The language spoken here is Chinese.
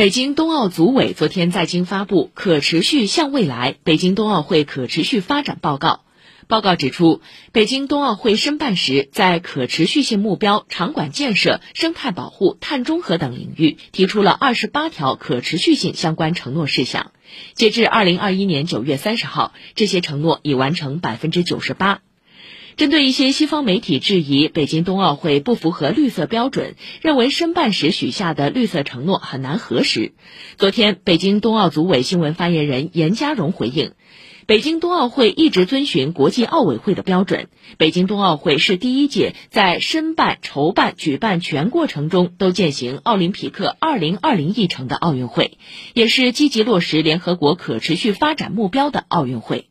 北京冬奥组委昨天在京发布《可持续向未来北京冬奥会可持续发展报告》。报告指出，北京冬奥会申办时，在可持续性目标、场馆建设、生态保护、碳中和等领域提出了二十八条可持续性相关承诺事项。截至二零二一年九月三十号，这些承诺已完成百分之九十八。针对一些西方媒体质疑北京冬奥会不符合绿色标准，认为申办时许下的绿色承诺很难核实，昨天，北京冬奥组委新闻发言人严家荣回应，北京冬奥会一直遵循国际奥委会的标准。北京冬奥会是第一届在申办、筹办、举办全过程中都践行奥林匹克2020议程的奥运会，也是积极落实联合国可持续发展目标的奥运会。